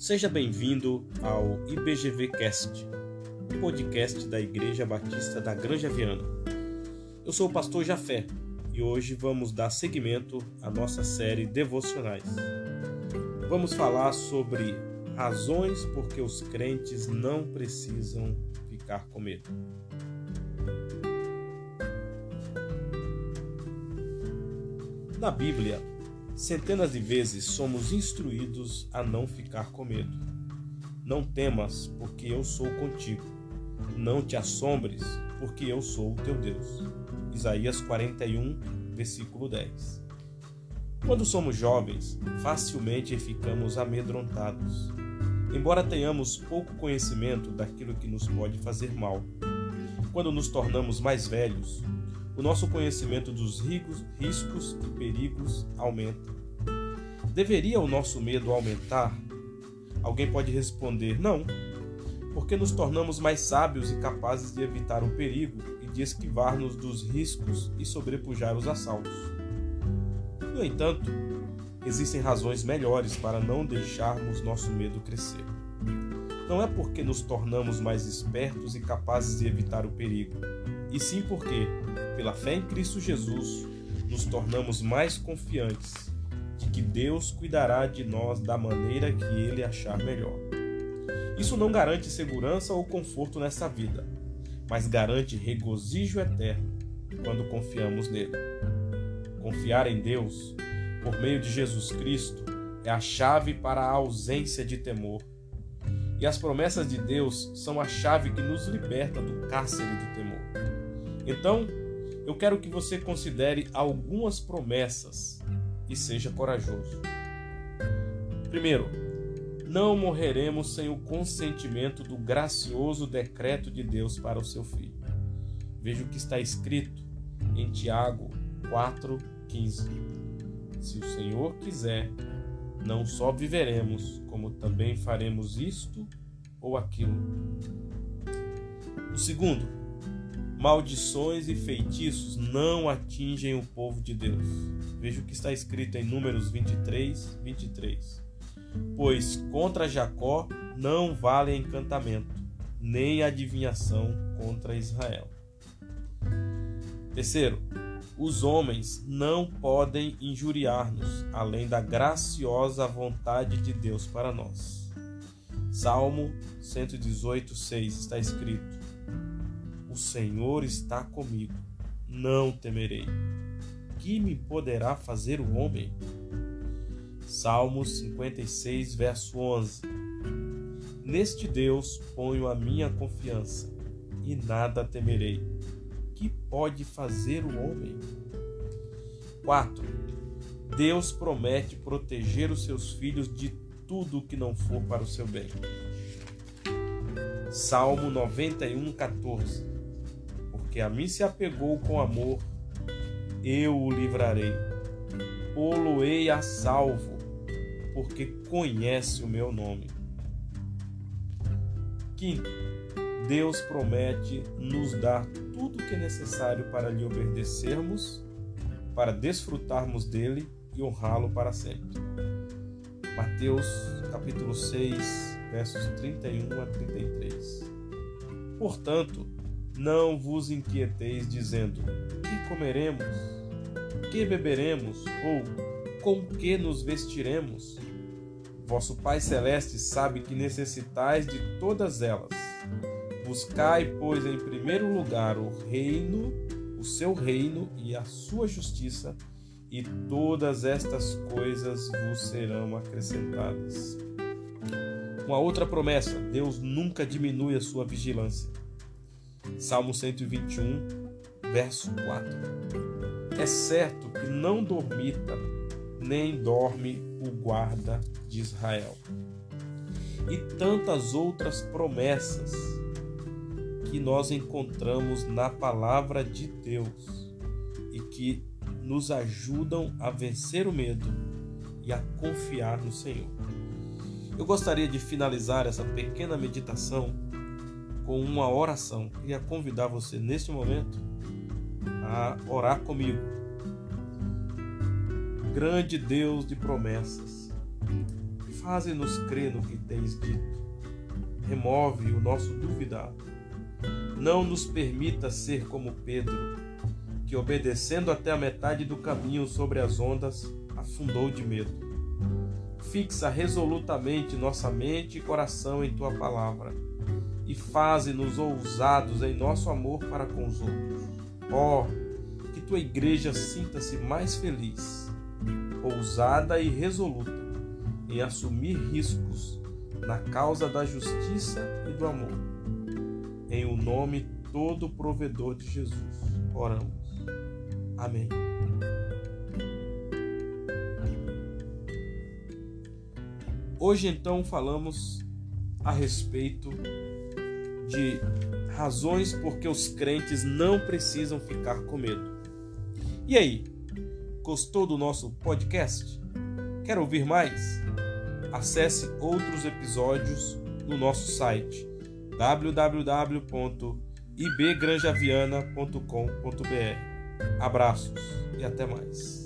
Seja bem-vindo ao IBGV Cast, podcast da Igreja Batista da Granja Viana. Eu sou o pastor Jafé e hoje vamos dar seguimento à nossa série Devocionais. Vamos falar sobre razões por que os crentes não precisam ficar com medo. Na Bíblia, centenas de vezes somos instruídos a não ficar com medo. Não temas, porque eu sou contigo. Não te assombres, porque eu sou o teu Deus. Isaías 41, versículo 10. Quando somos jovens, facilmente ficamos amedrontados, embora tenhamos pouco conhecimento daquilo que nos pode fazer mal. Quando nos tornamos mais velhos, o nosso conhecimento dos riscos e perigos aumenta. Deveria o nosso medo aumentar? Alguém pode responder: não, porque nos tornamos mais sábios e capazes de evitar o perigo e de esquivar-nos dos riscos e sobrepujar os assaltos. No entanto, existem razões melhores para não deixarmos nosso medo crescer. Não é porque nos tornamos mais espertos e capazes de evitar o perigo, e sim porque, pela fé em Cristo Jesus, nos tornamos mais confiantes de que Deus cuidará de nós da maneira que Ele achar melhor. Isso não garante segurança ou conforto nessa vida, mas garante regozijo eterno quando confiamos nele. Confiar em Deus, por meio de Jesus Cristo, é a chave para a ausência de temor. E as promessas de Deus são a chave que nos liberta do cárcere do temor. Então, eu quero que você considere algumas promessas e seja corajoso. Primeiro, não morreremos sem o consentimento do gracioso decreto de Deus para o seu filho. Veja o que está escrito em Tiago 4,15. Se o Senhor quiser, não só viveremos, como também faremos isto ou aquilo. O segundo, maldições e feitiços não atingem o povo de Deus. Veja o que está escrito em Números 23, 23. Pois contra Jacó não vale encantamento, nem adivinhação contra Israel. Terceiro, os homens não podem injuriar-nos, além da graciosa vontade de Deus para nós. Salmo 118, 6 está escrito: o Senhor está comigo, não temerei. Que me poderá fazer o homem? Salmos 56, verso 11. Neste Deus ponho a minha confiança e nada temerei. Que pode fazer o homem? 4. Deus promete proteger os seus filhos de tudo que não for para o seu bem. Salmo 91, 14 porque a mim se apegou com amor, eu o livrarei. Poloei a salvo, porque conhece o meu nome. Quinto, Deus promete nos dar tudo o que é necessário para lhe obedecermos, para desfrutarmos dele e honrá-lo para sempre. Mateus capítulo 6, versos 31 a 33. Portanto, não vos inquieteis dizendo: Que comeremos? Que beberemos? Ou com que nos vestiremos? Vosso Pai Celeste sabe que necessitais de todas elas. Buscai, pois, em primeiro lugar o reino, o seu reino e a sua justiça, e todas estas coisas vos serão acrescentadas. Uma outra promessa: Deus nunca diminui a sua vigilância. Salmo 121, verso 4. É certo que não dormita, nem dorme o guarda de Israel. E tantas outras promessas que nós encontramos na palavra de Deus e que nos ajudam a vencer o medo e a confiar no Senhor. Eu gostaria de finalizar essa pequena meditação com uma oração. Queria convidar você neste momento a orar comigo. Grande Deus de promessas, faze-nos crer no que tens dito. Remove o nosso duvidar. Não nos permita ser como Pedro, que obedecendo até a metade do caminho sobre as ondas, afundou de medo. Fixa resolutamente nossa mente e coração em tua palavra e faze-nos ousados em nosso amor para com os outros. Ó, oh, que tua igreja sinta-se mais feliz, ousada e resoluta em assumir riscos na causa da justiça e do amor. Em o nome todo provedor de Jesus, oramos. Amém. Hoje então falamos a respeito de razões porque os crentes não precisam ficar com medo. E aí, gostou do nosso podcast? Quer ouvir mais? Acesse outros episódios no nosso site www.ibgranjaviana.com.br. Abraços e até mais.